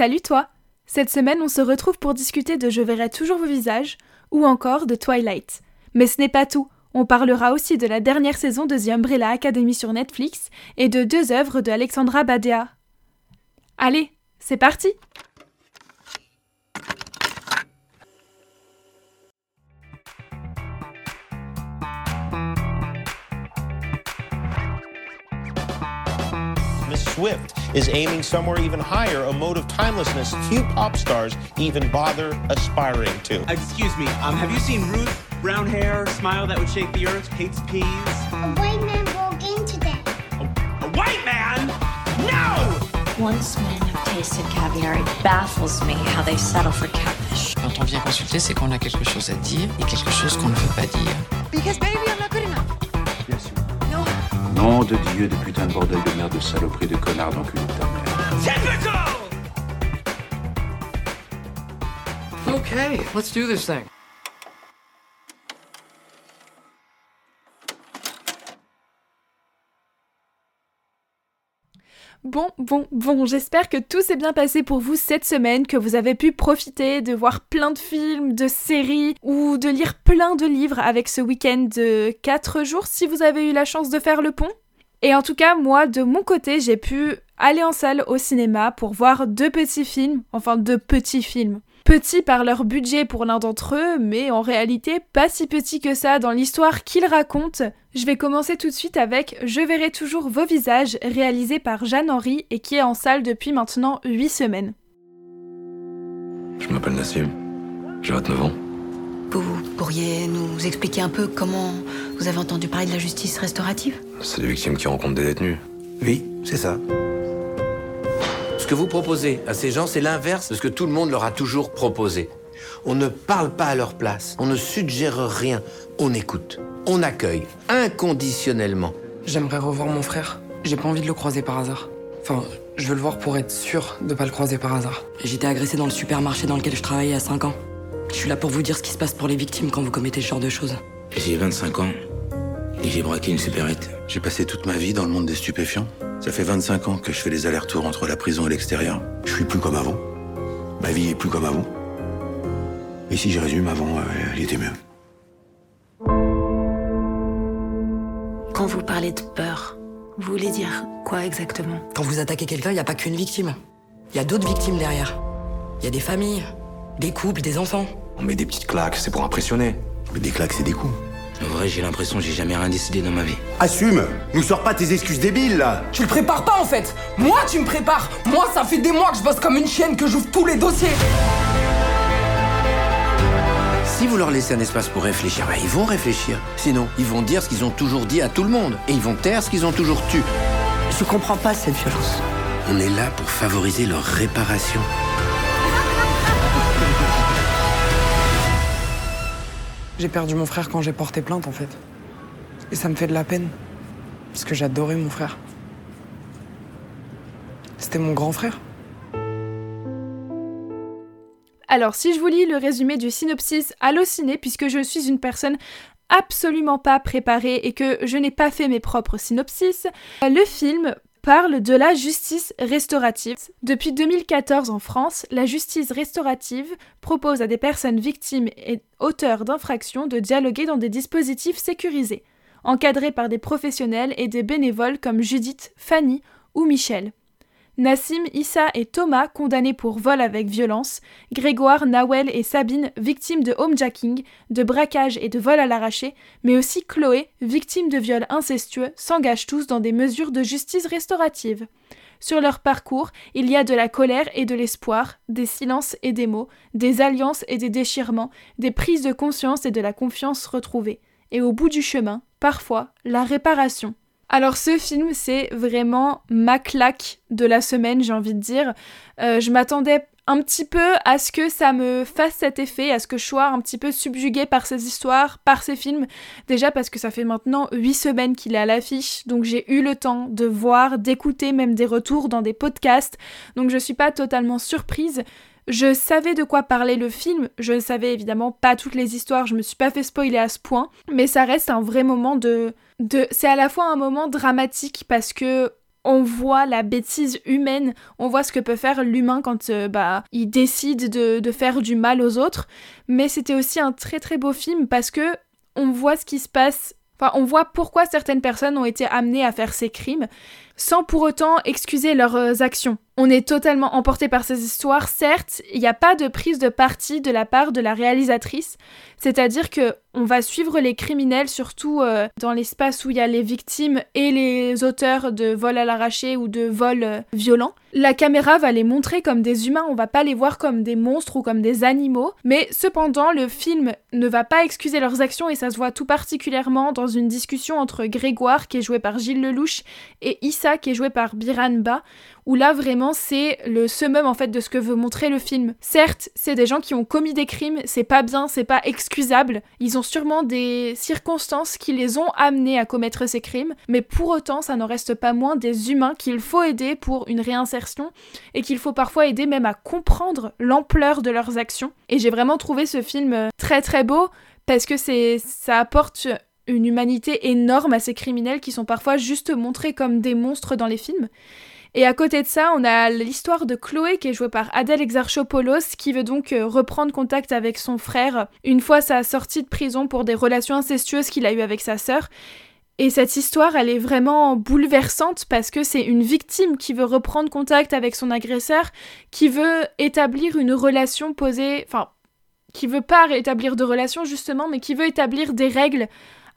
Salut toi Cette semaine, on se retrouve pour discuter de Je verrai toujours vos visages ou encore de Twilight. Mais ce n'est pas tout. On parlera aussi de la dernière saison de The Umbrella Academy sur Netflix et de deux œuvres de Alexandra Badea. Allez, c'est parti Miss Swift is aiming somewhere even higher, a mode of timelessness few pop stars even bother aspiring to. Excuse me, um, have you seen Ruth? Brown hair, smile that would shake the earth, hates peas. A white man broke in today. A white man? No! Once men have tasted caviar, it baffles me how they settle for catfish. Quand on vient consulter, c'est qu'on a quelque chose à dire et quelque chose qu'on ne veut pas dire. Because baby, I'm not good enough. Nom de Dieu, de putain de bordel de merde, de saloperie, de connard d'enculé de ta mère. Okay, let's do this thing. Bon, bon, bon, j'espère que tout s'est bien passé pour vous cette semaine, que vous avez pu profiter de voir plein de films, de séries ou de lire plein de livres avec ce week-end de 4 jours si vous avez eu la chance de faire le pont. Et en tout cas, moi, de mon côté, j'ai pu aller en salle au cinéma pour voir deux petits films, enfin deux petits films. Petits par leur budget pour l'un d'entre eux, mais en réalité pas si petits que ça dans l'histoire qu'ils racontent. Je vais commencer tout de suite avec Je verrai toujours vos visages, réalisé par Jeanne Henry et qui est en salle depuis maintenant 8 semaines. Je m'appelle Nassim. J'ai 29 ans. Vous pourriez nous expliquer un peu comment vous avez entendu parler de la justice restaurative? C'est des victimes qui rencontrent des détenus. Oui, c'est ça. Ce que vous proposez à ces gens, c'est l'inverse de ce que tout le monde leur a toujours proposé. On ne parle pas à leur place, on ne suggère rien, on écoute, on accueille inconditionnellement. J'aimerais revoir mon frère. J'ai pas envie de le croiser par hasard. Enfin, je veux le voir pour être sûr de pas le croiser par hasard. J'étais agressé dans le supermarché dans lequel je travaillais à 5 ans. Je suis là pour vous dire ce qui se passe pour les victimes quand vous commettez ce genre de choses. J'ai 25 ans et j'ai braqué une supérette. J'ai passé toute ma vie dans le monde des stupéfiants. Ça fait 25 ans que je fais les allers-retours entre la prison et l'extérieur. Je suis plus comme avant. Ma vie est plus comme avant. Et si je résume, avant, euh, elle était mieux. Quand vous parlez de peur, vous voulez dire quoi exactement? Quand vous attaquez quelqu'un, il n'y a pas qu'une victime. Il y a d'autres victimes derrière. Il y a des familles, des couples, des enfants. On met des petites claques, c'est pour impressionner. Mais des claques, c'est des coups. En vrai, j'ai l'impression que j'ai jamais rien décidé dans ma vie. Assume Nous sors pas tes excuses débiles, là Tu le prépares pas en fait Moi, tu me prépares Moi, ça fait des mois que je bosse comme une chienne, que j'ouvre tous les dossiers Si vous leur laissez un espace pour réfléchir, bah, ils vont réfléchir. Sinon, ils vont dire ce qu'ils ont toujours dit à tout le monde. Et ils vont taire ce qu'ils ont toujours tu. Je comprends pas cette violence. On est là pour favoriser leur réparation. J'ai perdu mon frère quand j'ai porté plainte en fait. Et ça me fait de la peine. Parce que j'adorais mon frère. C'était mon grand frère. Alors, si je vous lis le résumé du synopsis Allociné, puisque je suis une personne absolument pas préparée et que je n'ai pas fait mes propres synopsis, le film parle de la justice restaurative. Depuis 2014 en France, la justice restaurative propose à des personnes victimes et auteurs d'infractions de dialoguer dans des dispositifs sécurisés, encadrés par des professionnels et des bénévoles comme Judith, Fanny ou Michel. Nassim, Issa et Thomas condamnés pour vol avec violence, Grégoire, Nawel et Sabine victimes de homejacking, de braquage et de vol à l'arraché, mais aussi Chloé, victime de viol incestueux, s'engagent tous dans des mesures de justice restaurative. Sur leur parcours, il y a de la colère et de l'espoir, des silences et des mots, des alliances et des déchirements, des prises de conscience et de la confiance retrouvée. Et au bout du chemin, parfois, la réparation. Alors ce film, c'est vraiment ma claque de la semaine, j'ai envie de dire. Euh, je m'attendais un petit peu à ce que ça me fasse cet effet, à ce que je sois un petit peu subjuguée par ces histoires, par ces films. Déjà parce que ça fait maintenant 8 semaines qu'il est à l'affiche, donc j'ai eu le temps de voir, d'écouter même des retours dans des podcasts, donc je suis pas totalement surprise. Je savais de quoi parlait le film, je ne savais évidemment pas toutes les histoires, je me suis pas fait spoiler à ce point, mais ça reste un vrai moment de... de... C'est à la fois un moment dramatique parce que on voit la bêtise humaine, on voit ce que peut faire l'humain quand euh, bah, il décide de, de, faire du mal aux autres. Mais c'était aussi un très très beau film parce que on voit ce qui se passe, enfin on voit pourquoi certaines personnes ont été amenées à faire ces crimes sans pour autant excuser leurs euh, actions. On est totalement emporté par ces histoires, certes, il n'y a pas de prise de parti de la part de la réalisatrice, c'est-à-dire que on va suivre les criminels surtout euh, dans l'espace où il y a les victimes et les auteurs de vols à l'arraché ou de vols euh, violents. La caméra va les montrer comme des humains, on va pas les voir comme des monstres ou comme des animaux, mais cependant le film ne va pas excuser leurs actions et ça se voit tout particulièrement dans une discussion entre Grégoire qui est joué par Gilles Lelouch et Issa qui est joué par Biran Ba où là vraiment c'est le summum en fait de ce que veut montrer le film. Certes, c'est des gens qui ont commis des crimes, c'est pas bien, c'est pas excusable, ils ont sûrement des circonstances qui les ont amenés à commettre ces crimes, mais pour autant ça n'en reste pas moins des humains qu'il faut aider pour une réinsertion et qu'il faut parfois aider même à comprendre l'ampleur de leurs actions. Et j'ai vraiment trouvé ce film euh, très très beau parce que c'est ça apporte une humanité énorme à ces criminels qui sont parfois juste montrés comme des monstres dans les films. Et à côté de ça, on a l'histoire de Chloé qui est jouée par Adèle Exarchopoulos qui veut donc euh, reprendre contact avec son frère une fois sa sortie de prison pour des relations incestueuses qu'il a eues avec sa sœur. Et cette histoire, elle est vraiment bouleversante parce que c'est une victime qui veut reprendre contact avec son agresseur, qui veut établir une relation posée, enfin, qui veut pas établir de relation justement, mais qui veut établir des règles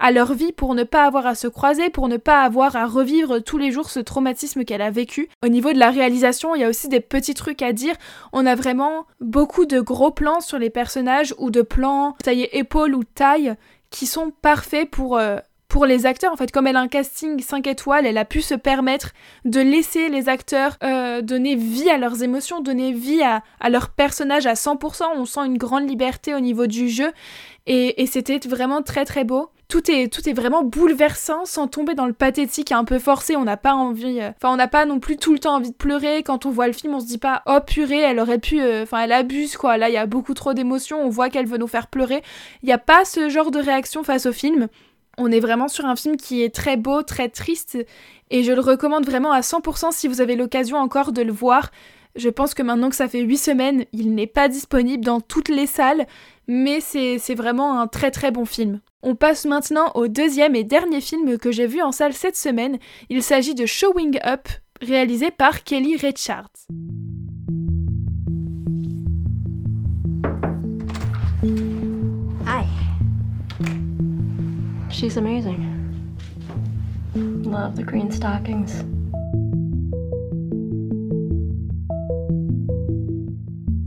à leur vie pour ne pas avoir à se croiser, pour ne pas avoir à revivre tous les jours ce traumatisme qu'elle a vécu. Au niveau de la réalisation, il y a aussi des petits trucs à dire. On a vraiment beaucoup de gros plans sur les personnages ou de plans taillés épaules ou taille qui sont parfaits pour... Euh, pour les acteurs, en fait, comme elle a un casting 5 étoiles, elle a pu se permettre de laisser les acteurs euh, donner vie à leurs émotions, donner vie à, à leur personnage à 100%. On sent une grande liberté au niveau du jeu et c'était vraiment très très beau tout est, vraiment bouleversant sans tomber dans le pathétique un peu forcé. On n'a pas envie, euh, enfin, on n'a pas non plus tout le temps envie de pleurer. Quand on voit le film, on se dit pas, oh purée, elle aurait pu, euh, enfin, elle abuse quoi. Là, il y a beaucoup trop d'émotions. On voit qu'elle veut nous faire pleurer. Il n'y a pas ce genre de réaction face au film. On est vraiment sur un film qui est très beau, très triste, et je le recommande vraiment à 100% si vous avez l'occasion encore de le voir. Je pense que maintenant que ça fait 8 semaines, il n'est pas disponible dans toutes les salles, mais c'est vraiment un très très bon film. On passe maintenant au deuxième et dernier film que j'ai vu en salle cette semaine. Il s'agit de Showing Up, réalisé par Kelly Richards. Hi. She's amazing. Love the green stockings.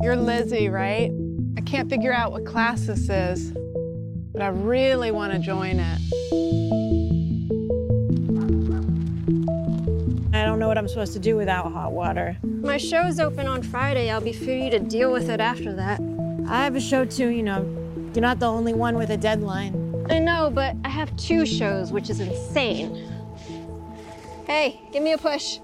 You're Lizzie, right? I can't figure out what class this is but I really want to join it. I don't know what I'm supposed to do without hot water. My show's open on Friday. I'll be free to deal with it after that. I have a show too, you know. You're not the only one with a deadline. I know, but I have two shows, which is insane. Hey, give me a push.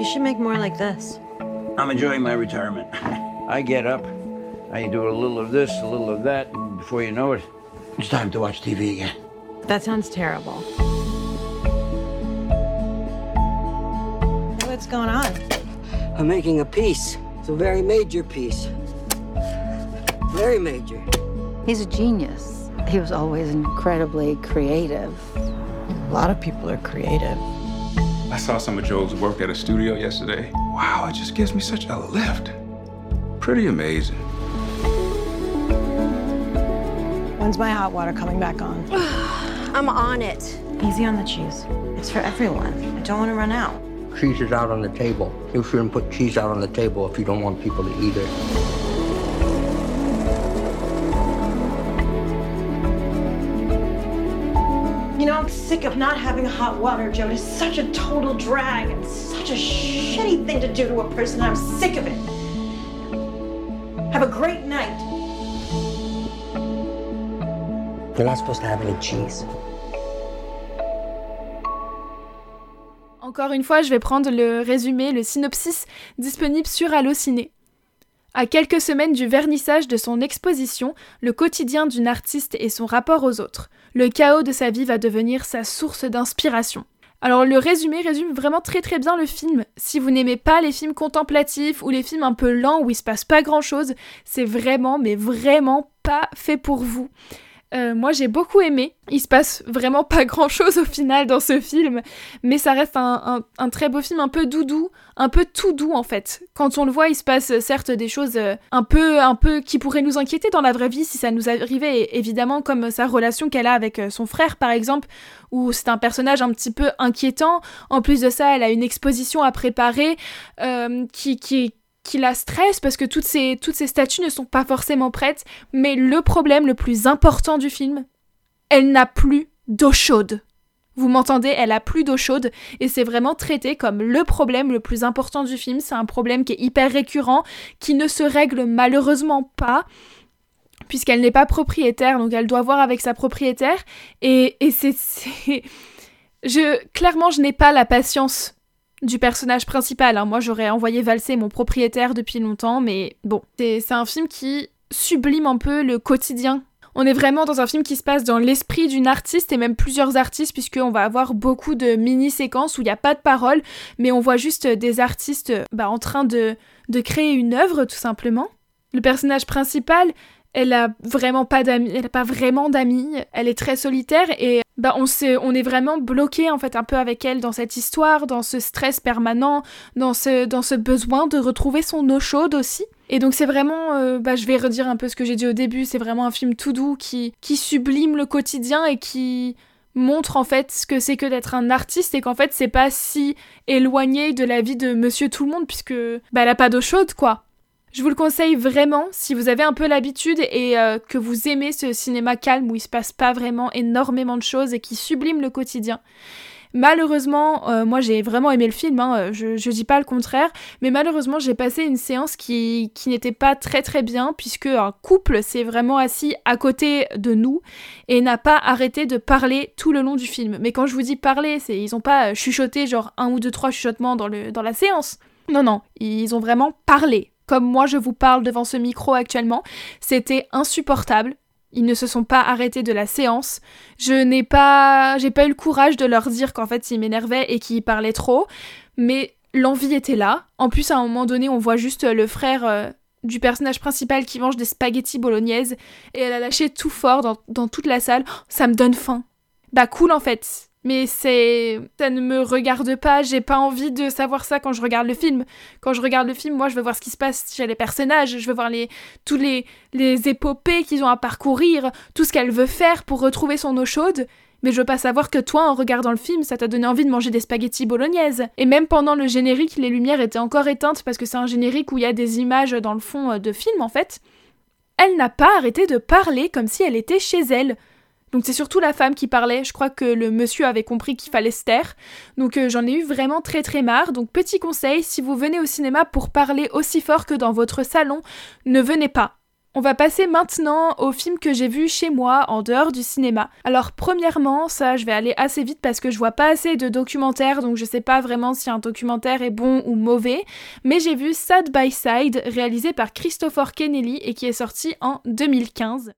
You should make more like this. I'm enjoying my retirement. I get up, I do a little of this, a little of that, and before you know it, it's time to watch TV again. That sounds terrible. What's going on? I'm making a piece. It's a very major piece. Very major. He's a genius. He was always incredibly creative. A lot of people are creative. I saw some of Joel's work at a studio yesterday. Wow, it just gives me such a lift. Pretty amazing. When's my hot water coming back on? I'm on it. Easy on the cheese. It's for everyone. I don't want to run out. Cheese is out on the table. You shouldn't put cheese out on the table if you don't want people to eat it. I'm sick of not having hot water, Joe. It's such a total drag and such a shitty thing to do to a person. I'm sick of it. Have a great night. You're not supposed to have any cheese. Encore une fois, je vais prendre le résumé, le synopsis disponible sur Allociné. À quelques semaines du vernissage de son exposition, le quotidien d'une artiste et son rapport aux autres. Le chaos de sa vie va devenir sa source d'inspiration. Alors le résumé résume vraiment très très bien le film. Si vous n'aimez pas les films contemplatifs ou les films un peu lents où il se passe pas grand chose, c'est vraiment mais vraiment pas fait pour vous. Euh, moi j'ai beaucoup aimé. Il se passe vraiment pas grand chose au final dans ce film, mais ça reste un, très beau film, un peu doudou, un peu tout doux en fait. Quand on le voit, il se passe euh, certes des choses euh, un peu, un peu qui pourraient nous inquiéter dans la vraie vie si ça nous arrivait, évidemment comme sa relation qu'elle a avec son frère par exemple, où c'est un personnage un petit peu inquiétant. En plus de ça, elle a une exposition à préparer qui, qui, qui la stresse parce que toutes ces, toutes ces statues ne sont pas forcément prêtes. Mais le problème le plus important du film, elle n'a plus d'eau chaude. Vous m'entendez, elle a plus d'eau chaude et c'est vraiment traité comme le problème le plus important du film. C'est un problème qui est hyper récurrent, qui ne se règle malheureusement pas puisqu'elle n'est pas propriétaire, donc elle doit voir avec sa propriétaire. Et, et c'est, je, clairement, je n'ai pas la patience du personnage principal. Hein. Moi, j'aurais envoyé valser mon propriétaire depuis longtemps, mais bon, c'est un film qui sublime un peu le quotidien. On est vraiment dans un film qui se passe dans l'esprit d'une artiste et même plusieurs artistes puisqu'on va avoir beaucoup de mini-séquences où il n'y a pas de parole mais on voit juste des artistes bah, en train de, de créer une œuvre tout simplement. Le personnage principal, elle a vraiment pas d'amis, elle a pas vraiment d'amis, elle est très solitaire et bah on s'est, on est vraiment bloqué en fait un peu avec elle dans cette histoire, dans ce stress permanent, dans ce, dans ce besoin de retrouver son eau chaude aussi. Et donc c'est vraiment, euh, bah je vais redire un peu ce que j'ai dit au début, c'est vraiment un film tout doux qui, qui sublime le quotidien et qui montre en fait ce que c'est que d'être un artiste et qu'en fait c'est pas si éloigné de la vie de Monsieur Tout le Monde puisque bah a pas d'eau chaude quoi. Je vous le conseille vraiment si vous avez un peu l'habitude et euh, que vous aimez ce cinéma calme où il se passe pas vraiment énormément de choses et qui sublime le quotidien. Malheureusement, euh, moi j'ai vraiment aimé le film, hein, euh, je, je dis pas le contraire, mais malheureusement j'ai passé une séance qui, qui n'était pas très très bien puisque un couple s'est vraiment assis à côté de nous et n'a pas arrêté de parler tout le long du film. Mais quand je vous dis parler, c'est ils ont pas chuchoté genre un ou deux trois chuchotements dans, le, dans la séance. Non, non, ils ont vraiment parlé comme moi je vous parle devant ce micro actuellement. C'était insupportable. Ils ne se sont pas arrêtés de la séance. Je n'ai pas, j'ai pas eu le courage de leur dire qu'en fait ils m'énervaient et qu'ils parlaient trop, mais l'envie était là. En plus, à un moment donné, on voit juste le frère euh, du personnage principal qui mange des spaghettis bolognaises et elle a lâché tout fort dans, dans toute la salle. ça me donne faim. Bah cool en fait. Mais c'est. Ça ne me regarde pas, j'ai pas envie de savoir ça quand je regarde le film. Quand je regarde le film, moi je veux voir ce qui se passe chez les personnages, je veux voir les, tous les, les épopées qu'ils ont à parcourir, tout ce qu'elle veut faire pour retrouver son eau chaude. Mais je veux pas savoir que toi, en regardant le film, ça t'a donné envie de manger des spaghettis bolognaises. Et même pendant le générique, les lumières étaient encore éteintes parce que c'est un générique où il y a des images dans le fond euh, de film en fait. Elle n'a pas arrêté de parler comme si elle était chez elle. Donc c'est surtout la femme qui parlait, je crois que le monsieur avait compris qu'il fallait se taire. Donc euh, j'en ai eu vraiment très très marre. Donc petit conseil, si vous venez au cinéma pour parler aussi fort que dans votre salon, ne venez pas. On va passer maintenant au film que j'ai vu chez moi en dehors du cinéma. Alors premièrement, ça je vais aller assez vite parce que je vois pas assez de documentaires donc je sais pas vraiment si un documentaire est bon ou mauvais, mais j'ai vu Side by Side réalisé par Christopher Kennelly et qui est sorti en 2015.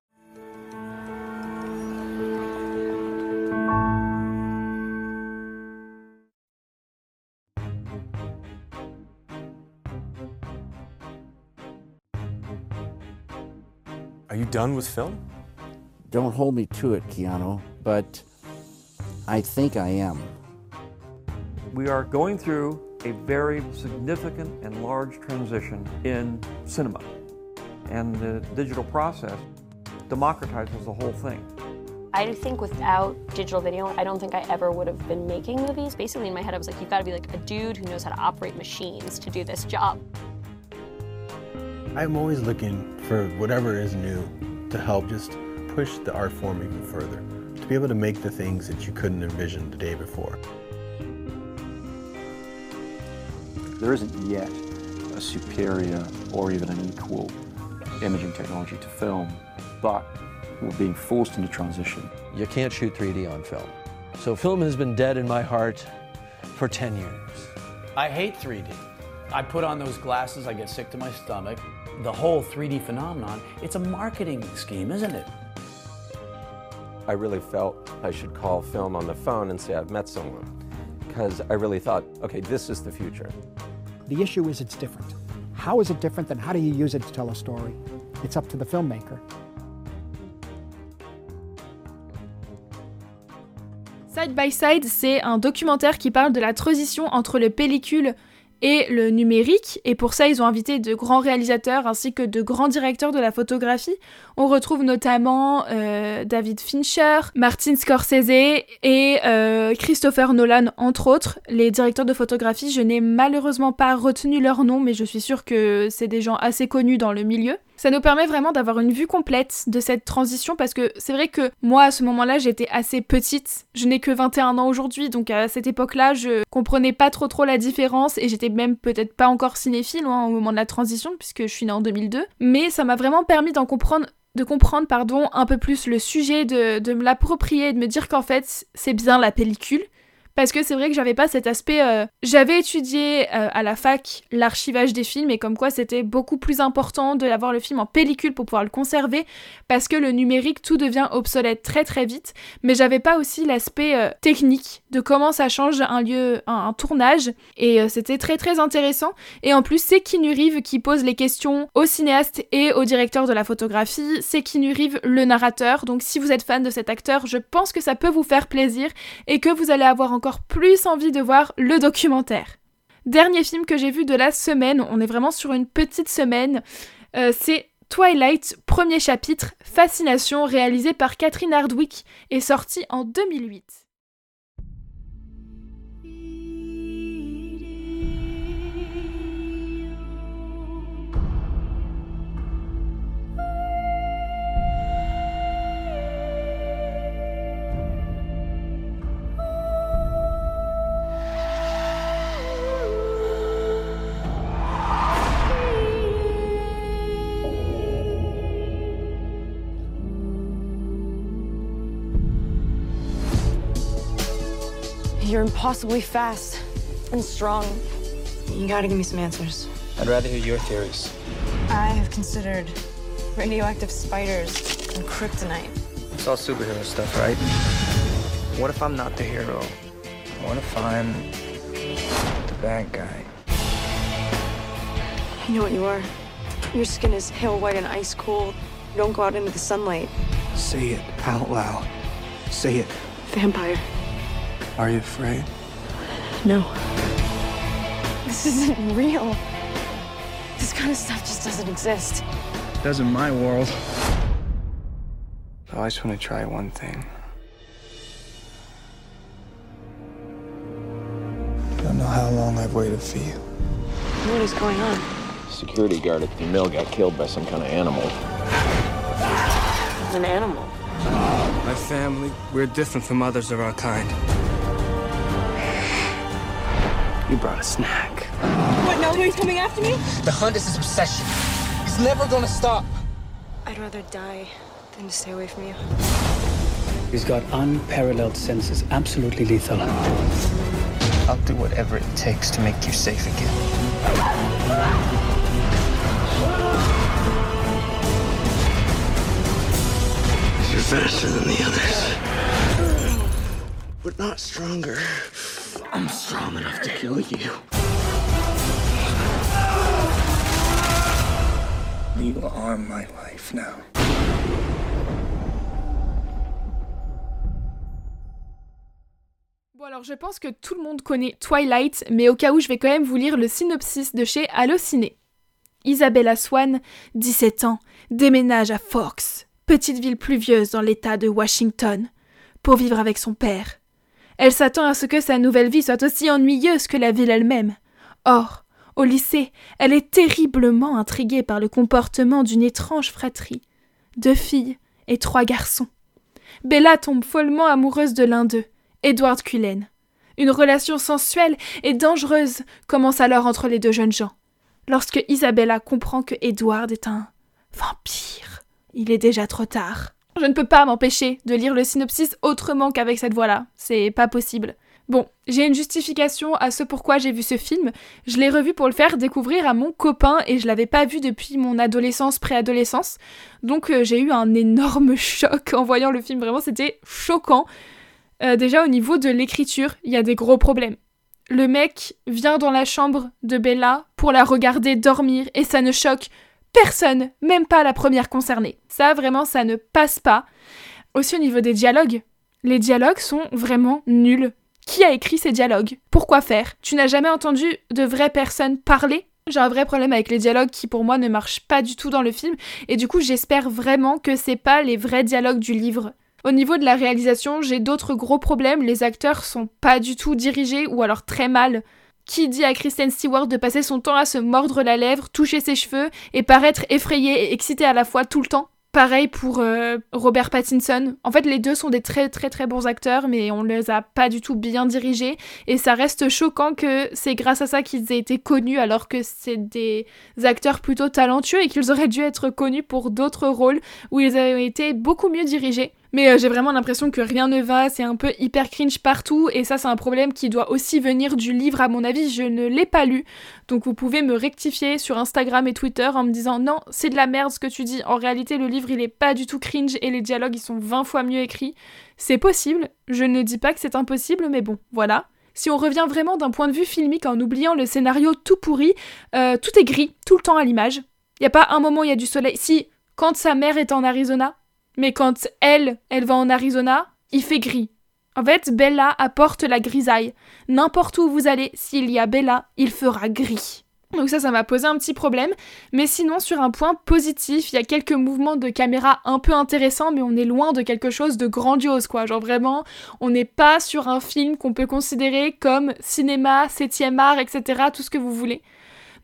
Are you done with film? Don't hold me to it, Keanu, but I think I am. We are going through a very significant and large transition in cinema. And the digital process democratizes the whole thing. I think without digital video, I don't think I ever would have been making movies. Basically, in my head, I was like, you've got to be like a dude who knows how to operate machines to do this job. I'm always looking for whatever is new to help just push the art form even further, to be able to make the things that you couldn't envision the day before. There isn't yet a superior or even an equal imaging technology to film, but we're being forced into transition. You can't shoot 3D on film. So film has been dead in my heart for 10 years. I hate 3D. I put on those glasses, I get sick to my stomach. The whole 3D phenomenon, it's a marketing scheme, isn't it? I really felt I should call film on the phone and say I've met someone. Because I really thought, okay, this is the future. The issue is it's different. How is it different, and how do you use it to tell a story? It's up to the filmmaker. Side by Side, c'est un documentaire qui parle de la transition entre le pellicule et le numérique, et pour ça ils ont invité de grands réalisateurs ainsi que de grands directeurs de la photographie. On retrouve notamment euh, David Fincher, Martin Scorsese et euh, Christopher Nolan entre autres. Les directeurs de photographie, je n'ai malheureusement pas retenu leur nom, mais je suis sûre que c'est des gens assez connus dans le milieu. Ça nous permet vraiment d'avoir une vue complète de cette transition parce que c'est vrai que moi à ce moment-là j'étais assez petite, je n'ai que 21 ans aujourd'hui donc à cette époque-là je comprenais pas trop trop la différence et j'étais même peut-être pas encore cinéphile hein, au moment de la transition puisque je suis née en 2002 mais ça m'a vraiment permis d'en comprendre de comprendre pardon un peu plus le sujet, de, de me l'approprier, de me dire qu'en fait c'est bien la pellicule parce que c'est vrai que j'avais pas cet aspect. euh, J'avais étudié euh, à la fac l'archivage des films et comme quoi c'était beaucoup plus important de l'avoir le film en pellicule pour pouvoir le conserver parce que le numérique tout devient obsolète très très vite. Mais j'avais pas aussi l'aspect euh, technique de comment ça change un lieu, un, tournage et c'était très très intéressant. Et en plus c'est Keanu Reeves qui pose les questions au cinéaste et au directeur de la photographie. C'est Keanu Reeves le narrateur. Donc si vous êtes fan de cet acteur, je pense que ça peut vous faire plaisir et que vous allez avoir plus envie de voir le documentaire. Dernier film que j'ai vu de la semaine, on est vraiment sur une petite semaine, euh, c'est Twilight, premier chapitre, Fascination, réalisé par Catherine Hardwick et sorti en 2008. You're impossibly fast and strong. You gotta give me some answers. I'd rather hear your theories. I have considered radioactive spiders and kryptonite. It's all superhero stuff, right? What if I'm not the hero? What if I'm the bad guy? You know what you are? Your skin is pale white and ice cold. You don't go out into the sunlight. Say it out loud. Say it. Vampire. Are you afraid? No. This isn't real. This kind of stuff just doesn't exist. Does in my world. I just want to try one thing. I don't know how long I've waited for you. What is going on? Security guard at the mill got killed by some kind of animal. An animal. My family, we're different from others of our kind. You brought a snack. What, nobody's coming after me? The hunt is his obsession. He's never gonna stop. I'd rather die than to stay away from you. He's got unparalleled senses, absolutely lethal. I'll do whatever it takes to make you safe again. You're faster than the others. But not stronger. I'm strong enough to kill you. You are my life now. Bon alors je pense que tout le monde connaît Twilight, mais au cas où je vais quand même vous lire le synopsis de chez Allociné. Isabella Swan, 17 ans, déménage à Forks, petite ville pluvieuse dans l'état de Washington, pour vivre avec son père. Elle s'attend à ce que sa nouvelle vie soit aussi ennuyeuse que la ville elle-même. Or, au lycée, elle est terriblement intriguée par le comportement d'une étrange fratrie. Deux filles et trois garçons. Bella tombe follement amoureuse de l'un d'eux, Edward Cullen. Une relation sensuelle et dangereuse commence alors entre les deux jeunes gens. Lorsque Isabella comprend que Edward est un vampire, il est déjà trop tard. Je ne peux pas m'empêcher de lire le synopsis autrement qu'avec cette voix-là. C'est pas possible. Bon, j'ai une justification à ce pourquoi j'ai vu ce film. Je l'ai revu pour le faire découvrir à mon copain et je l'avais pas vu depuis mon adolescence, préadolescence. Donc euh, j'ai eu un énorme choc en voyant le film. Vraiment, c'était choquant. Euh, déjà au niveau de l'écriture, il y a des gros problèmes. Le mec vient dans la chambre de Bella pour la regarder dormir et ça ne choque personne, même pas la première concernée. Ça, vraiment, ça ne passe pas. Aussi au niveau des dialogues, les dialogues sont vraiment nuls. Qui a écrit ces dialogues? Pourquoi faire? Tu n'as jamais entendu de vraies personnes parler? J'ai un vrai problème avec les dialogues qui pour moi ne marchent pas du tout dans le film et du coup j'espère vraiment que c'est pas les vrais dialogues du livre. Au niveau de la réalisation, j'ai d'autres gros problèmes, les acteurs sont pas du tout dirigés ou alors très mal. Qui dit à Kristen Stewart de passer son temps à se mordre la lèvre, toucher ses cheveux et paraître effrayée et excitée à la fois tout le temps? Pareil pour euh, Robert Pattinson. En fait, les deux sont des très très très bons acteurs, mais on les a pas du tout bien dirigés. Et ça reste choquant que c'est grâce à ça qu'ils aient été connus, alors que c'est des acteurs plutôt talentueux et qu'ils auraient dû être connus pour d'autres rôles où ils avaient été beaucoup mieux dirigés. Mais euh, j'ai vraiment l'impression que rien ne va, c'est un peu hyper cringe partout, et ça c'est un problème qui doit aussi venir du livre à mon avis, je ne l'ai pas lu, donc vous pouvez me rectifier sur Instagram et Twitter en me disant non, c'est de la merde ce que tu dis, en réalité le livre il est pas du tout cringe et les dialogues ils sont 20 fois mieux écrits, c'est possible, je ne dis pas que c'est impossible, mais bon, voilà. Si on revient vraiment d'un point de vue filmique en oubliant le scénario tout pourri, euh, tout est gris, tout le temps à l'image. Il a pas un moment où il y a du soleil. Si, quand sa mère est en Arizona, mais quand elle, elle va en Arizona, il fait gris. En fait, Bella apporte la grisaille. N'importe où vous allez, s'il y a Bella, il fera gris. Donc ça, ça m'a posé un petit problème. Mais sinon, sur un point positif, il y a quelques mouvements de caméra un peu intéressants, mais on est loin de quelque chose de grandiose, quoi. Genre vraiment, on n'est pas sur un film qu'on peut considérer comme cinéma, septième art, etc., tout ce que vous voulez.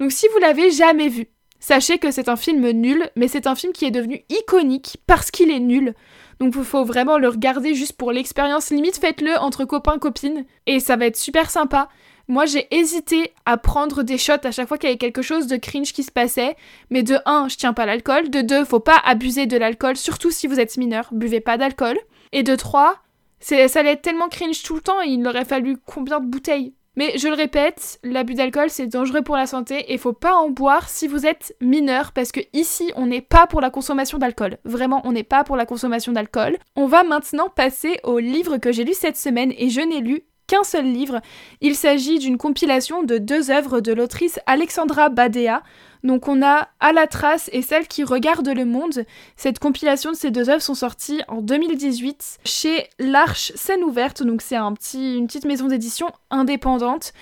Donc si vous l'avez jamais vu, Sachez que c'est un film nul, mais c'est un film qui est devenu iconique parce qu'il est nul. Donc il faut vraiment le regarder juste pour l'expérience. Limite, faites-le entre copains, copines, et ça va être super sympa. Moi, j'ai hésité à prendre des shots à chaque fois qu'il y avait quelque chose de cringe qui se passait. Mais de 1, je tiens pas l'alcool. De 2, faut pas abuser de l'alcool, surtout si vous êtes mineur. Buvez pas d'alcool. Et de 3, ça allait être tellement cringe tout le temps, il aurait fallu combien de bouteilles? Mais je le répète, l'abus d'alcool c'est dangereux pour la santé et faut pas en boire si vous êtes mineur parce que ici on n'est pas pour la consommation d'alcool. Vraiment, on n'est pas pour la consommation d'alcool. On va maintenant passer au livre que j'ai lu cette semaine et je n'ai lu qu'un seul livre. Il s'agit d'une compilation de deux œuvres de l'autrice Alexandra Badea. Donc on a À la trace et Celle qui regarde le monde. Cette compilation de ces deux œuvres sont sorties en 2018 chez l'Arche Scène Ouverte. Donc c'est un petit, une petite maison d'édition indépendante.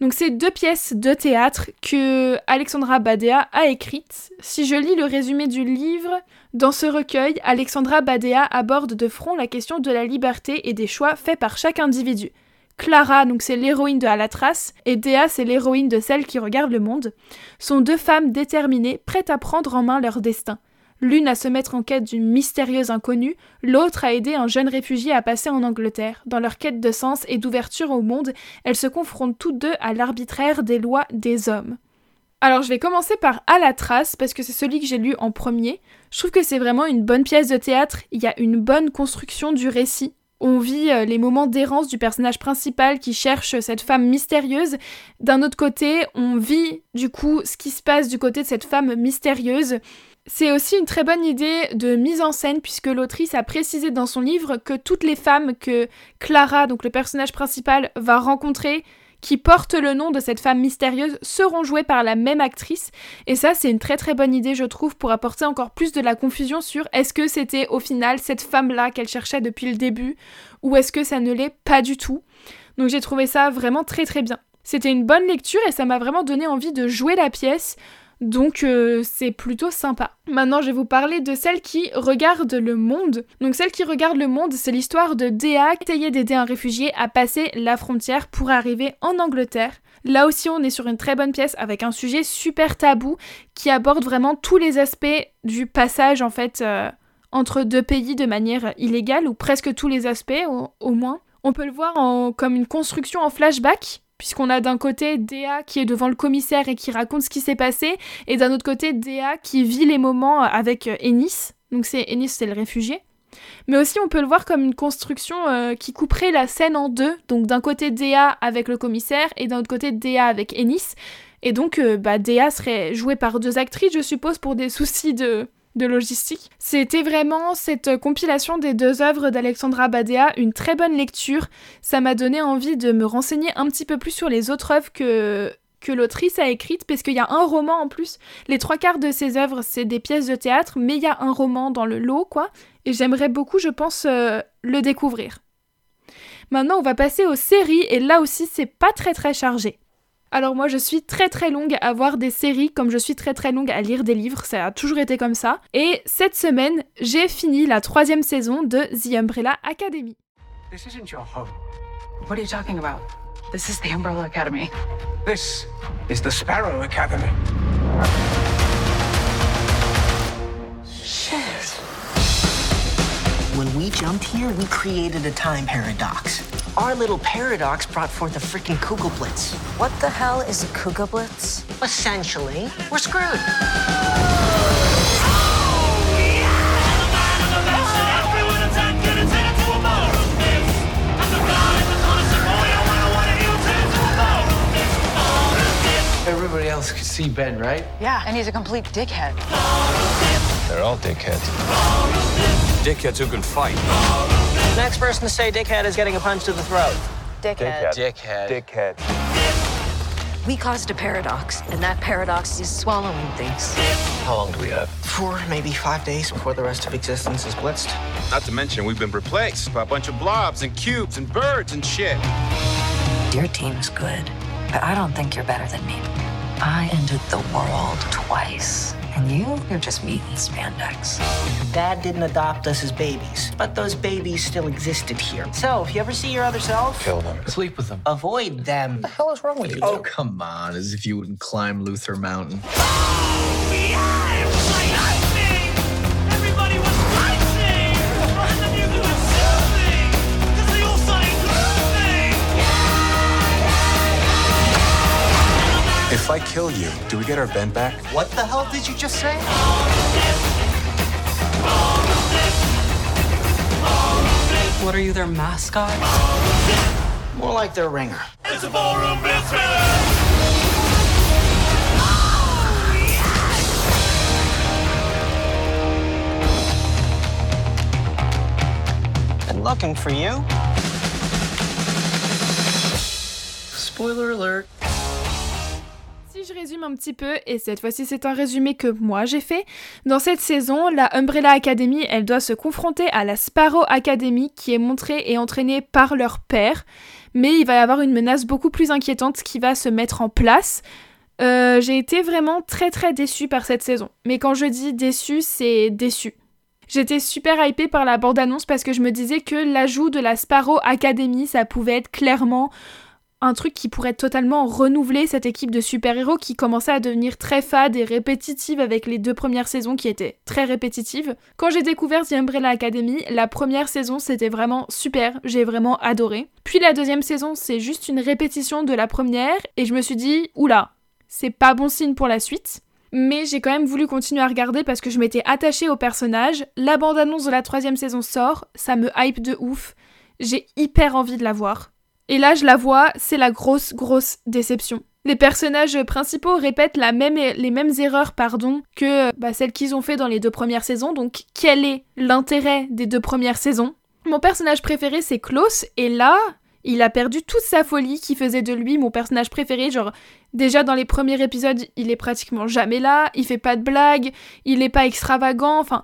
Donc c'est deux pièces de théâtre que Alexandra Badea a écrites. Si je lis le résumé du livre, dans ce recueil, Alexandra Badea aborde de front la question de la liberté et des choix faits par chaque individu. Clara, donc c'est l'héroïne de À la trace, et Dea, c'est l'héroïne de celle qui regarde le monde, sont deux femmes déterminées, prêtes à prendre en main leur destin. L'une à se mettre en quête d'une mystérieuse inconnue, l'autre à aider un jeune réfugié à passer en Angleterre. Dans leur quête de sens et d'ouverture au monde, elles se confrontent toutes deux à l'arbitraire des lois des hommes. Alors je vais commencer par À la trace parce que c'est celui que j'ai lu en premier. Je trouve que c'est vraiment une bonne pièce de théâtre, il y a une bonne construction du récit, on vit euh, les moments d'errance du personnage principal qui cherche cette femme mystérieuse. D'un autre côté, on vit du coup ce qui se passe du côté de cette femme mystérieuse. C'est aussi une très bonne idée de mise en scène puisque l'autrice a précisé dans son livre que toutes les femmes que Clara, donc le personnage principal, va rencontrer qui portent le nom de cette femme mystérieuse seront jouées par la même actrice. Et ça, c'est une très très bonne idée, je trouve, pour apporter encore plus de la confusion sur est-ce que c'était au final cette femme-là qu'elle cherchait depuis le début, ou est-ce que ça ne l'est pas du tout. Donc j'ai trouvé ça vraiment très très bien. C'était une bonne lecture et ça m'a vraiment donné envie de jouer la pièce. Donc euh, c'est plutôt sympa. Maintenant je vais vous parler de celle qui regarde le monde. Donc celle qui regarde le monde, c'est l'histoire de Dea qui essayait d'aider un réfugié à passer la frontière pour arriver en Angleterre. Là aussi on est sur une très bonne pièce avec un sujet super tabou qui aborde vraiment tous les aspects du passage en fait euh, entre deux pays de manière illégale ou presque tous les aspects au, moins. On peut le voir comme une construction en flashback puisqu'on a d'un côté Dea qui est devant le commissaire et qui raconte ce qui s'est passé, et d'un autre côté Dea qui vit les moments avec euh, Ennis. Donc c'est Ennis, c'est le réfugié. Mais aussi on peut le voir comme une construction euh, qui couperait la scène en deux, donc d'un côté Dea avec le commissaire et d'un autre côté Dea avec Ennis. Et donc euh, bah, Dea serait jouée par deux actrices, je suppose, pour des soucis de, de logistique. C'était vraiment cette compilation des deux œuvres d'Alexandra Badea, une très bonne lecture. Ça m'a donné envie de me renseigner un petit peu plus sur les autres œuvres que que l'autrice a écrites, parce qu'il y a un roman en plus. Les trois quarts de ses œuvres, c'est des pièces de théâtre, mais il y a un roman dans le lot, quoi. Et j'aimerais beaucoup, je pense, euh, le découvrir. Maintenant, on va passer aux séries, et là aussi, c'est pas très très chargé. Alors moi je suis très très longue à voir des séries comme je suis très très longue à lire des livres, ça a toujours été comme ça. Et cette semaine, j'ai fini la troisième saison de The Umbrella Academy. This isn't your home. What are you talking about? This is the Umbrella Academy. This is the Sparrow Academy. Shit. When we jumped here, we created a time paradox. Our little paradox brought forth a freaking Kugelblitz. What the hell is a Kugelblitz? Essentially, we're screwed. Everybody else could see Ben, right? Yeah, and he's a complete dickhead. They're all dickheads. Dickheads who can fight. Next person to say dickhead is getting a punch to the throat. Dickhead. Dickhead. Dickhead. We caused a paradox, and that paradox is swallowing things. How long do we have? Four, maybe five days before the rest of existence is blitzed. Not to mention, we've been replaced by a bunch of blobs and cubes and birds and shit. Your team's good, but I don't think you're better than me. I ended the world twice, and you, you're just meat and spandex. Dad didn't adopt us as babies, but those babies still existed here. So, if you ever see your other self, Kill them. Sleep with them. avoid them. What the hell is wrong with you? Oh, come on, as if you wouldn't climb Luther Mountain. If I kill you, do we get our Ben back? What the hell did you just say? What are you, their mascot? More like their ringer. it's Been looking for you. Spoiler alert. Si je résume un petit peu, et cette fois-ci c'est un résumé que moi j'ai fait, dans cette saison, la Umbrella Academy, elle doit se confronter à la Sparrow Academy qui est montrée et entraînée par leur père, mais il va y avoir une menace beaucoup plus inquiétante qui va se mettre en place. Euh, j'ai été vraiment très très déçue par cette saison, mais quand je dis déçue, c'est déçue. J'étais super hypée par la bande-annonce parce que je me disais que l'ajout de la Sparrow Academy, ça pouvait être clairement un truc qui pourrait totalement renouveler cette équipe de super-héros qui commençait à devenir très fade et répétitive avec les deux premières saisons qui étaient très répétitives. Quand j'ai découvert The Umbrella Academy, la première saison c'était vraiment super, j'ai vraiment adoré. Puis la deuxième saison c'est juste une répétition de la première et je me suis dit, oula, c'est pas bon signe pour la suite. Mais j'ai quand même voulu continuer à regarder parce que je m'étais attachée au personnage. La bande-annonce de la troisième saison sort, ça me hype de ouf. J'ai hyper envie de la voir. Et là, je la vois, c'est la grosse, grosse déception. Les personnages principaux répètent la même, les mêmes erreurs pardon, que bah, celles qu'ils ont fait dans les deux premières saisons. Donc, quel est l'intérêt des deux premières saisons? Mon personnage préféré, c'est Klaus. Et là, il a perdu toute sa folie qui faisait de lui mon personnage préféré. Genre, déjà dans les premiers épisodes, il est pratiquement jamais là. Il fait pas de blagues. Il est pas extravagant. Enfin,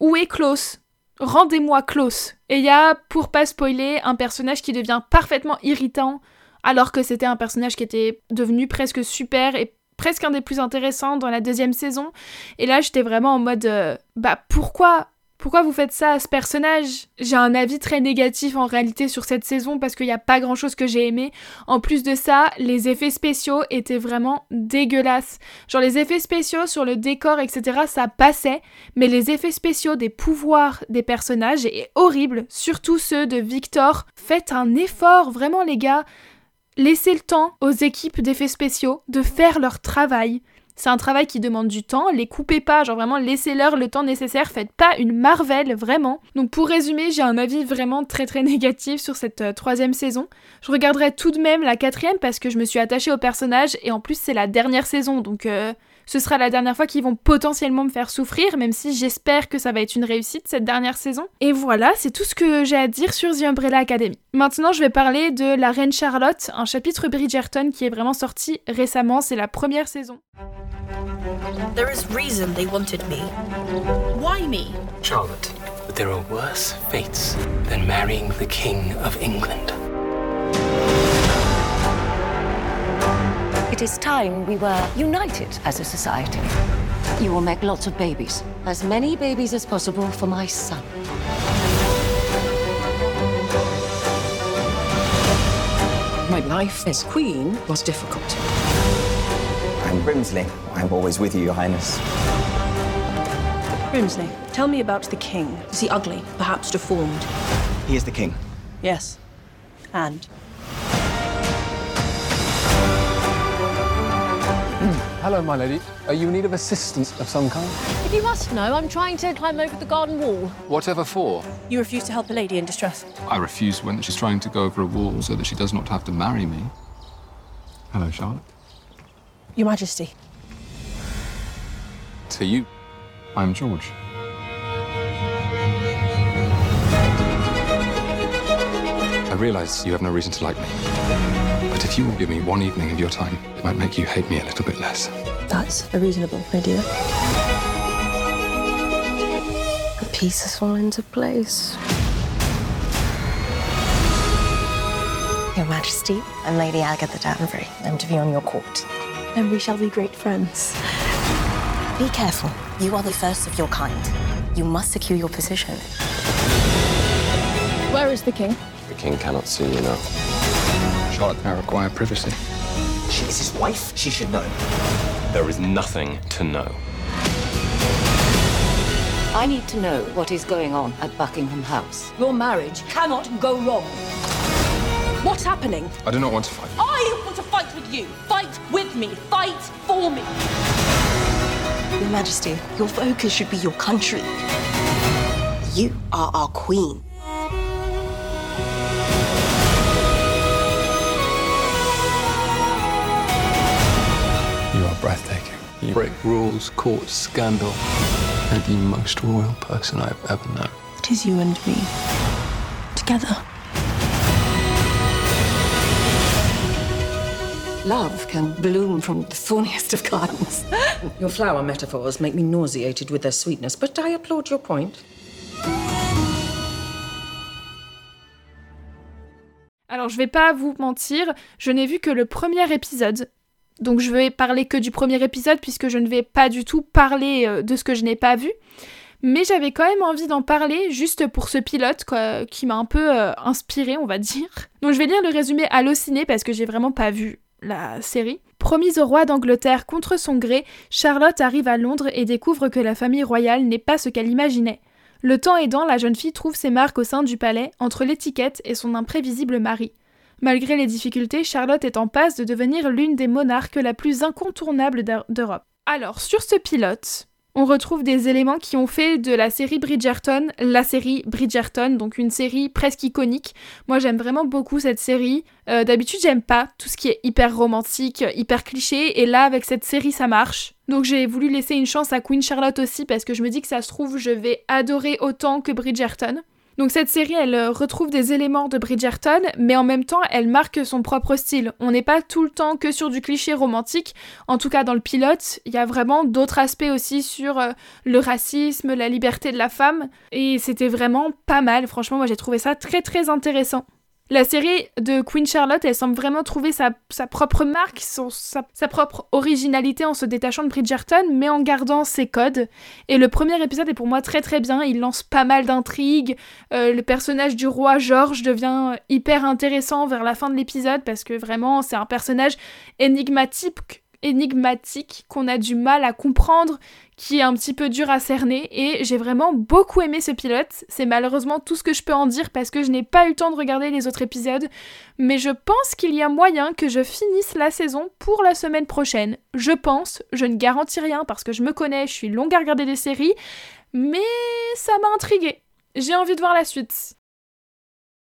où est Klaus? Rendez-moi Klaus. Et il y a, pour pas spoiler, un personnage qui devient parfaitement irritant, alors que c'était un personnage qui était devenu presque super et presque un des plus intéressants dans la deuxième saison. Et là, j'étais vraiment en mode, euh, bah pourquoi pourquoi vous faites ça à ce personnage? J'ai un avis très négatif en réalité sur cette saison parce qu'il n'y a pas grand chose que j'ai aimé. En plus de ça, les effets spéciaux étaient vraiment dégueulasses. Genre les effets spéciaux sur le décor, etc., ça passait, mais les effets spéciaux des pouvoirs des personnages est horrible, surtout ceux de Victor. Faites un effort, vraiment les gars. Laissez le temps aux équipes d'effets spéciaux de faire leur travail. C'est un travail qui demande du temps, les coupez pas, genre vraiment laissez-leur le temps nécessaire, faites pas une Marvel, vraiment. Donc pour résumer, j'ai un avis vraiment très très négatif sur cette euh, troisième saison. Je regarderai tout de même la quatrième parce que je me suis attachée au personnage et en plus c'est la dernière saison, donc euh, ce sera la dernière fois qu'ils vont potentiellement me faire souffrir, même si j'espère que ça va être une réussite cette dernière saison. Et voilà, c'est tout ce que j'ai à dire sur The Umbrella Academy. Maintenant, je vais parler de La Reine Charlotte, un chapitre Bridgerton qui est vraiment sorti récemment, c'est la première saison. There is reason they wanted me. Why me? Charlotte, but there are worse fates than marrying the King of England. It is time we were united as a society. You will make lots of babies. As many babies as possible for my son. My life as queen was difficult. I'm Brimsley. I'm always with you, Your Highness. Brimsley, tell me about the king. Is he ugly, perhaps deformed? He is the king. Yes. And? Hello, my lady. Are you in need of assistance of some kind? If you must know, I'm trying to climb over the garden wall. Whatever for? You refuse to help a lady in distress. I refuse when she's trying to go over a wall so that she does not have to marry me. Hello, Charlotte. Your Majesty. To you, I'm George. I realize you have no reason to like me. But if you will give me one evening of your time, it might make you hate me a little bit less. That's a reasonable idea. The pieces fall into place. Your Majesty, I'm Lady Agatha Danbury. I'm to be on your court. And we shall be great friends. Be careful. You are the first of your kind. You must secure your position. Where is the king? The king cannot see you now. Charlotte, I require privacy. She is his wife. She should know. There is nothing to know. I need to know what is going on at Buckingham House. Your marriage cannot go wrong. What's happening? I do not want to fight. I want to fight with you. Fight with me. Fight for me. Your Majesty, your focus should be your country. You are our queen. You are breathtaking. You break rules, court scandal. You're the most royal person I've ever known. It is you and me. Together. Love can bloom from the thorniest of gardens. Your flower metaphors make me nauseated with their sweetness, but I applaud your point. Alors je vais pas vous mentir, je n'ai vu que le premier épisode. Donc je vais parler que du premier épisode puisque je ne vais pas du tout parler euh, de ce que je n'ai pas vu. Mais j'avais quand même envie d'en parler juste pour ce pilote quoi, qui m'a un peu euh, inspiré, on va dire. Donc je vais lire le résumé halluciné parce que j'ai vraiment pas vu la série. Promise au roi d'Angleterre contre son gré, Charlotte arrive à Londres et découvre que la famille royale n'est pas ce qu'elle imaginait. Le temps aidant, la jeune fille trouve ses marques au sein du palais, entre l'étiquette et son imprévisible mari. Malgré les difficultés, Charlotte est en passe de devenir l'une des monarques la plus incontournable d'Europe. Alors, sur ce pilote, on retrouve des éléments qui ont fait de la série Bridgerton la série Bridgerton, donc une série presque iconique. Moi j'aime vraiment beaucoup cette série. Euh, D'habitude j'aime pas tout ce qui est hyper romantique, hyper cliché, et là avec cette série ça marche. Donc j'ai voulu laisser une chance à Queen Charlotte aussi parce que je me dis que ça se trouve je vais adorer autant que Bridgerton. Donc cette série, elle euh, retrouve des éléments de Bridgerton, mais en même temps, elle marque son propre style. On n'est pas tout le temps que sur du cliché romantique. En tout cas, dans le pilote, il y a vraiment d'autres aspects aussi sur euh, le racisme, la liberté de la femme. Et c'était vraiment pas mal. Franchement, moi j'ai trouvé ça très très intéressant. La série de Queen Charlotte, elle semble vraiment trouver sa, propre marque, sa, propre originalité en se détachant de Bridgerton, mais en gardant ses codes. Et le premier épisode est pour moi très très bien, il lance pas mal d'intrigues. Euh, le personnage du roi George devient hyper intéressant vers la fin de l'épisode, parce que vraiment c'est un personnage énigmatique énigmatique qu'on a du mal à comprendre, qui est un petit peu dur à cerner et j'ai vraiment beaucoup aimé ce pilote. C'est malheureusement tout ce que je peux en dire parce que je n'ai pas eu le temps de regarder les autres épisodes, mais je pense qu'il y a moyen que je finisse la saison pour la semaine prochaine. Je pense, je ne garantis rien parce que je me connais, je suis longue à regarder des séries, mais ça m'a intriguée. J'ai envie de voir la suite.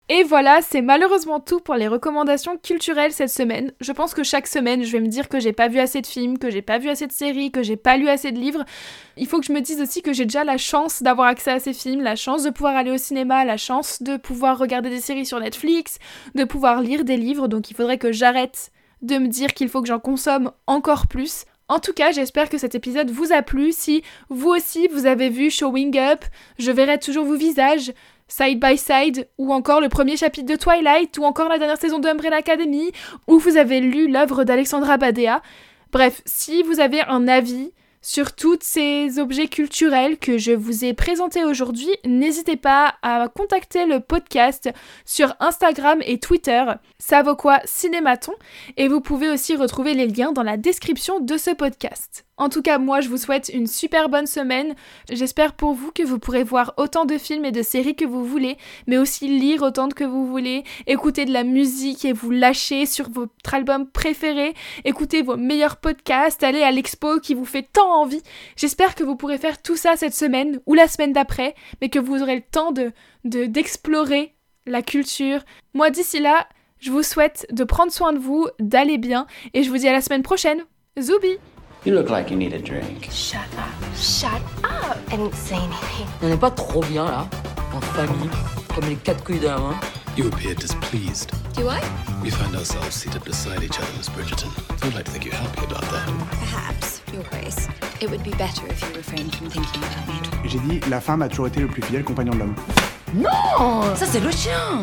Et voilà, c'est malheureusement tout pour les recommandations culturelles cette semaine. Je pense que chaque semaine, je vais me dire que j'ai pas vu assez de films, que j'ai pas vu assez de séries, que j'ai pas lu assez de livres. Il faut que je me dise aussi que j'ai déjà la chance d'avoir accès à ces films, la chance de pouvoir aller au cinéma, la chance de pouvoir regarder des séries sur Netflix, de pouvoir lire des livres, donc il faudrait que j'arrête de me dire qu'il faut que j'en consomme encore plus. En tout cas, j'espère que cet épisode vous a plu. Si vous aussi vous avez vu Showing Up, je verrai toujours vos visages, Side by Side, ou encore le premier chapitre de Twilight, ou encore la dernière saison de Umbrella Academy, ou vous avez lu l'œuvre d'Alexandra Badea. Bref, si vous avez un avis sur tous ces objets culturels que je vous ai présentés aujourd'hui, n'hésitez pas à contacter le podcast sur Instagram et Twitter. Ça vaut quoi Cinématon Et vous pouvez aussi retrouver les liens dans la description de ce podcast. En tout cas, moi, je vous souhaite une super bonne semaine. J'espère pour vous que vous pourrez voir autant de films et de séries que vous voulez, mais aussi lire autant que vous voulez, écouter de la musique et vous lâcher sur votre album préféré, écouter vos meilleurs podcasts, aller à l'expo qui vous fait tant envie. J'espère que vous pourrez faire tout ça cette semaine ou la semaine d'après, mais que vous aurez le temps de d'explorer la culture. Moi, d'ici là, je vous souhaite de prendre soin de vous, d'aller bien, et je vous dis à la semaine prochaine. Zoubi You look like you need a drink. Shut up. Shut up. I didn't say anything. On n'est pas trop bien là, en famille, comme les quatre couilles de la main. You appear displeased. Do I? We find ourselves seated beside each other, Miss Bridgerton. I'd like to think you're happy about that. Perhaps, Your Grace. It would be better if you refrained from thinking about me. J'ai dit, la femme a toujours été le plus fidèle compagnon de l'homme. Non Ça c'est le chien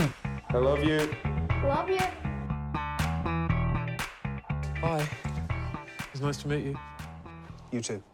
I love you. Love you. Hi. It's nice to meet you. You too.